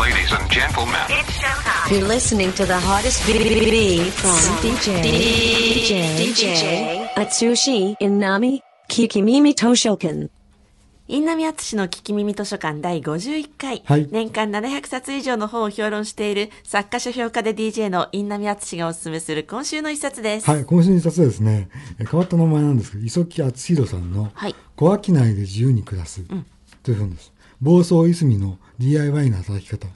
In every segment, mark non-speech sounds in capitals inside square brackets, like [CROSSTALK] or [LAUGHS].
Ladies and gentlemen, You're listening to the hottest BBB from DJ DJ DJ Atsushi Inami Kikimimi Toshokan. インナミアツシの聞き耳図書館第51回、はい年間700冊以上の本を評論している作家書評家で DJ のインナミアツシがおすすめする今週の一冊です。はい、今週の一冊はですね、え変わった名前なんですけど、磯木敦弘さんのはい、小商いで自由に暮らす、という本です。暴走いすみの DIY の働き方。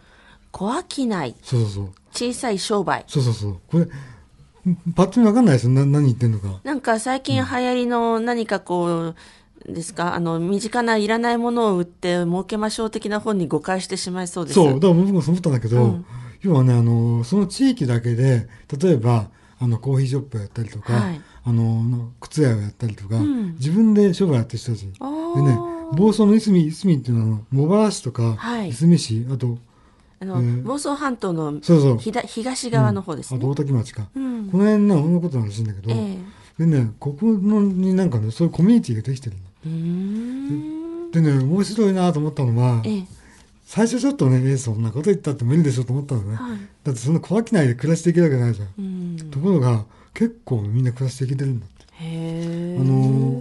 小商い、そうそうそう。小さい商売。そうそうそう。これ、パッと見わかんないですよ。な何言ってんのか。なんか最近流行りの何かこう、ですか？あの、身近ないらないものを売って儲けましょう的な本に誤解してしまいそうです。そう、だから僕もそう思ったんだけど、うん要はね、あの、その地域だけで、例えば、あの、コーヒーショップをやったりとか、はいあの、の靴屋をやったりとか、ん自分で商売やってる人たち。でね、房総のいすみ、いすみっていうのは、茂原市とか、はい。いすみ市、あと、あの、えー房総半島のそうそう。ひだ東側の方ですね。あと大多喜町か、うん。この辺ののことらしいんだけど、えでねここのになんかねそういうコミュニティができてるの。えうーん。でね面白いなと思ったのはええ。最初ちょっとねえそんなこと言ったって無理でしょと思ったのね、はい。だってそんな小商いで暮らしていけるわけないじゃん、うん。ところが結構みんな暮らしていけてるんだって。へえ。あの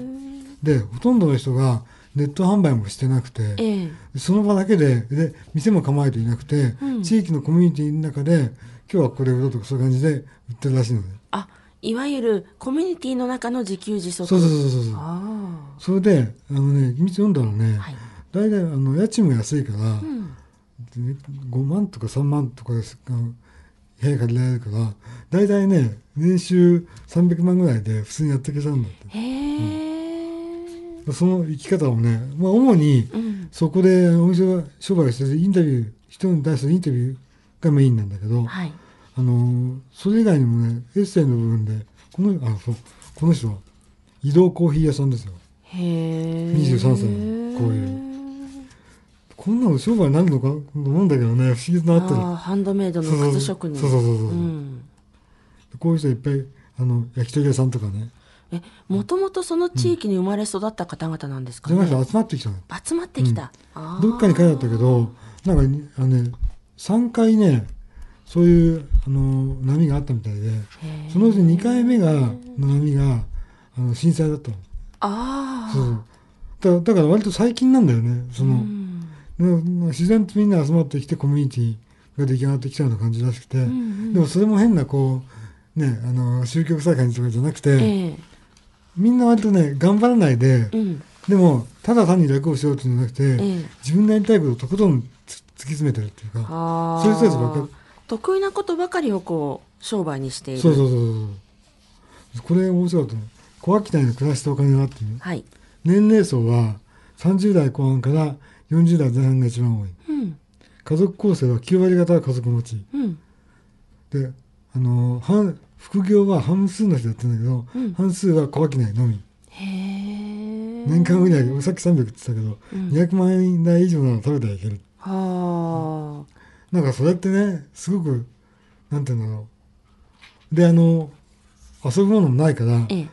でほとんどの人がネット販売もしてなくて、ええ。その場だけでで店も構えていなくて、うん地域のコミュニティの中で今日はこれ売ろうとかそういう感じで売ってるらしいのねあ、いわゆるコミュニティの中の自給自足。そうそうそうそうそうあそれであのね秘密読んだらね、あ。はい。大体あの家賃も安いから、うん。で5万とか3万とかですあの部屋借りられるから大体ね年収300万ぐらいで普通にやっていけちゃうんだってへえ。その生き方をね、まあ、主にうん。そこでお店は商売をしててインタビュー人に対するインタビューがメインなんだけど、はい。あのそれ以外にもねエッセイの部分でこのあそうこの人は移動コーヒー屋さんですよへえ。23歳のこういうこんなの商売になるのか？と思うんだけどね不思議なってるああ、ハンドメイドの靴職人。そうそうそうそうそううん。こういう人いっぱいあの焼き鳥屋さんとかねえ、もともとその地域に生まれ育った方々なんですかね？じゃ集まってきたの集まってきた。あー。どっかに書いてあったけどなんかにあのね3回ねそういうあの波があったみたいでそのうち2回目がの波があの震災だったの。あそうそう。だだから割と最近なんだよね。そあ。うの、ん。な自然とみんな集まってきてコミュニティが出来上がってきたような感じらしくて、んうん。でもそれも変なこうねあの宗教臭い感じとかじゃなくて、ええ。みんな割とね頑張らないで、うん。でもただ単に楽をしようっていうんじゃなくて、ええ自分のやりたいことをとことんつ突き詰めてるっていうか。そういう人たちばっかり得意なことばかりをこう、商売にしている。そうそうそうそうこれ面白かったね小商いの暮らしとお金はっていうはい。年齢層は30代後半から40代前半が一番多いうん。家族構成は9割方は家族持ちうん。であの半副業は半数の人やってるんだけど、うん半数は小商いのみ。年間売り上げさっき300って言ってたけど、うん200万円台以上なら食べてはいけるはあ。なんかそれってねすごくなんていうんだろうであの遊ぶものもないからええ。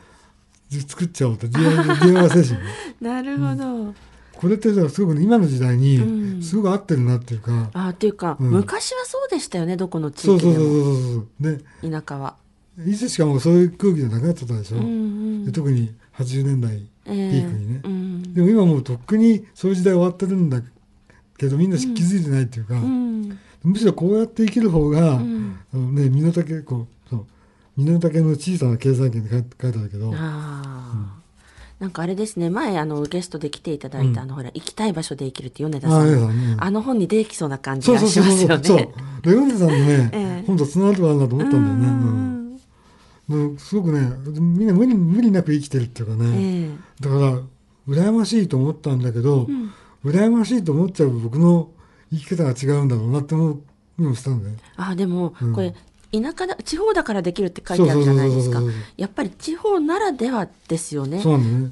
作っちゃおうって DIY 精神 [LAUGHS] なるほど。これってさすごくね今の時代うんにすごく合ってるなっていうか、ああ、っていうか、うん昔はそうでしたよね、どこの地そうそうそう域でも。そうそうで田舎は。いつしかもうそういう空気じゃなくなっちゃったでしょ、うんうんで。特に80年代ええピークにねうん。でも今もうとっくにそういう時代終わってるんだけどみんな気づいてないっていうか、うん。むしろこうやって生きる方が、うんあのね身の丈こうそう身の丈の小さな経済圏って書いてあるけど。なんかあれですね、前、あの、ゲストで来ていただいた、うんあの、ほら、行きたい場所で生きるって米田あさんの。あねあの本に出てきそうな感じそうそうがしますよそうそうそうね。でヨネさんのね、[LAUGHS] ええ本とつながるとこあるなと思ったんだよね、うんうんうんすごくねみんな無理無理なく生きてるっていうかね、ええ。だから羨ましいと思ったんだけど、羨ましいと思っちゃう僕の生き方が違うんだろうなって思うのもしたんだよ。あでも、うん。これ田舎だ地方だからできるって書いてあるじゃないですか。やっぱり地方ならではですよね。ね。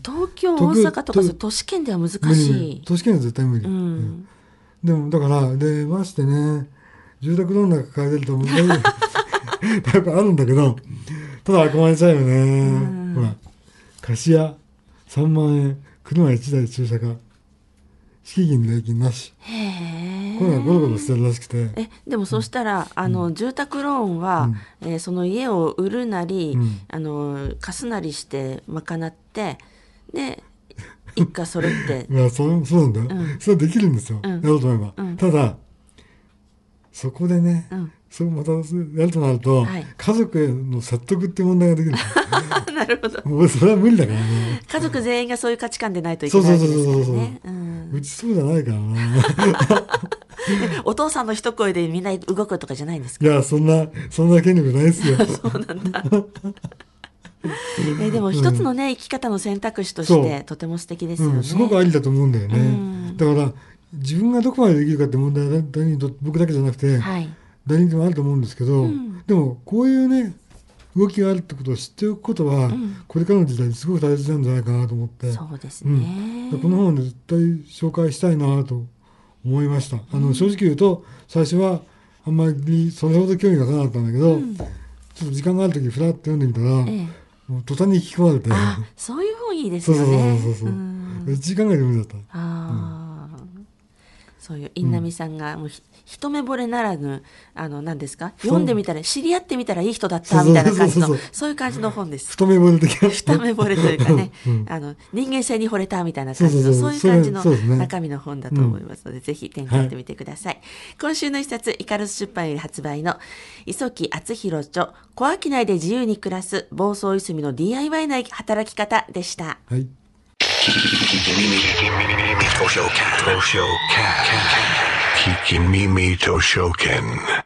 東京大阪とか都市圏では難しい。都市圏は絶対無理、ううん。ん、でもだからでましてね住宅ローンなんか借りれると問題やっぱあるんだけどただ憧れちゃうよね、ん。ほら貸し屋3万円車1台駐車化敷金礼金なし。こういうのがゴロゴロしてるらしくて。えでもそうしたら、あの住宅ローンは、えーその家を売るなり、うん。あの貸すなりして賄ってで一家揃って。[LAUGHS] いや、そう、そうなんだ。よ。うん。それはできるんですよ。うん。やろうと思えば。うん。ただ、そこでね、うんそうまたやるとなると、はい家族への説得って問題ができる。[LAUGHS] なるほどもうそれは無理だからね。家族全員がそういう価値観でないといけないですからね。うんうちそうじゃないからな。お父さんの一声でみんな動くとかじゃないんですかいや、そんな、そんな権力ないですよ。えでも一つのね、生き方の選択肢としそうてとても素敵ですよね。うん、すごくありだと思うんだよね。うんだから、自分がどこまでできるかって問題は僕だけじゃなくて、はい。誰にでもあると思うんですけど、ん。でもこういうね動きがあるってことを知っておくことは、ん。これからの時代にすごく大切なんじゃないかなと思って、そうですうん。この本で絶対紹介したいなと思いました。あの正直言うと最初はあんまりそれほど興味がなかったんだけど、ちょっと時間がある時ふらっと読んでみたら、ええ。もう途端に引き込まれて。あ、そういう本いいですそうそうよね。そうそうそう、ん。1時間ぐらいで読んじゃったそういう印南さんがもうひ一目惚れならぬあの何ですか？読んでみたら知り合ってみたらいい人だったみたいな感じのそういう感じの本です。太め惚れ的な。一目惚れというかね、[LAUGHS] うん。あの人間性に惚れたみたいな感じのそういう感じの中身の本だと思いますので、ぜひ手に取ってみてください。今週の一冊イカルス出版より発売の磯木敦弘著小商いで自由に暮らす暴走いすみの DIY な働き方でした。はい Kikimimi Toshoken. Kikimimi Toshoken.